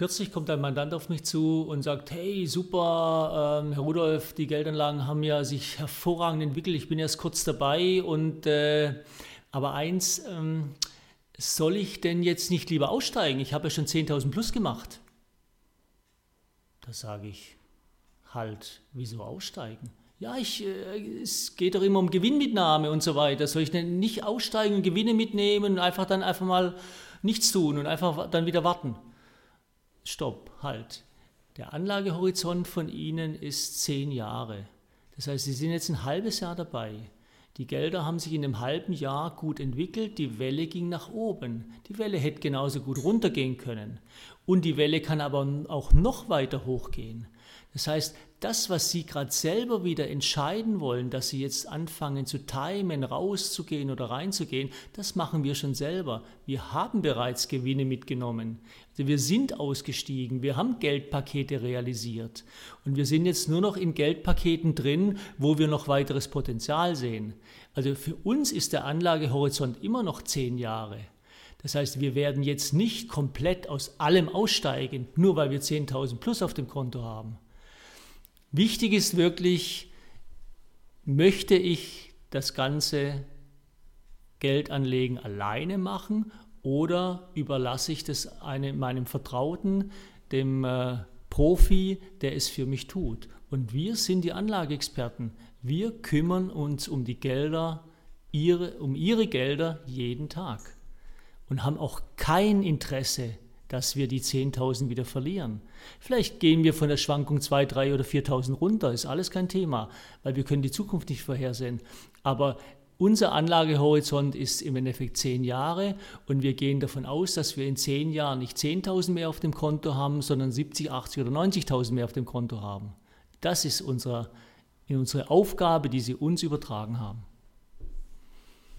Kürzlich kommt ein Mandant auf mich zu und sagt, hey, super, ähm, Herr Rudolf, die Geldanlagen haben ja sich hervorragend entwickelt, ich bin erst kurz dabei und äh, aber eins, ähm, soll ich denn jetzt nicht lieber aussteigen? Ich habe ja schon 10.000 plus gemacht. Da sage ich, halt, wieso aussteigen? Ja, ich, äh, es geht doch immer um Gewinnmitnahme und so weiter. Soll ich denn nicht aussteigen und Gewinne mitnehmen und einfach dann einfach mal nichts tun und einfach dann wieder warten? Stopp, halt. Der Anlagehorizont von Ihnen ist zehn Jahre. Das heißt, Sie sind jetzt ein halbes Jahr dabei. Die Gelder haben sich in einem halben Jahr gut entwickelt, die Welle ging nach oben. Die Welle hätte genauso gut runtergehen können. Und die Welle kann aber auch noch weiter hochgehen. Das heißt, das, was Sie gerade selber wieder entscheiden wollen, dass Sie jetzt anfangen zu timen, rauszugehen oder reinzugehen, das machen wir schon selber. Wir haben bereits Gewinne mitgenommen. Also wir sind ausgestiegen, wir haben Geldpakete realisiert und wir sind jetzt nur noch in Geldpaketen drin, wo wir noch weiteres Potenzial sehen. Also für uns ist der Anlagehorizont immer noch zehn Jahre. Das heißt, wir werden jetzt nicht komplett aus allem aussteigen, nur weil wir 10.000 plus auf dem Konto haben. Wichtig ist wirklich, möchte ich das ganze Geldanlegen alleine machen oder überlasse ich das einem, meinem Vertrauten, dem äh, Profi, der es für mich tut. Und wir sind die Anlageexperten. Wir kümmern uns um die Gelder, ihre, um ihre Gelder jeden Tag und haben auch kein Interesse dass wir die 10.000 wieder verlieren. Vielleicht gehen wir von der Schwankung 2.000, 3.000 oder 4.000 runter, ist alles kein Thema, weil wir können die Zukunft nicht vorhersehen. Aber unser Anlagehorizont ist im Endeffekt zehn Jahre und wir gehen davon aus, dass wir in zehn Jahren nicht 10.000 mehr auf dem Konto haben, sondern 70, 80 oder 90.000 mehr auf dem Konto haben. Das ist unser, unsere Aufgabe, die Sie uns übertragen haben.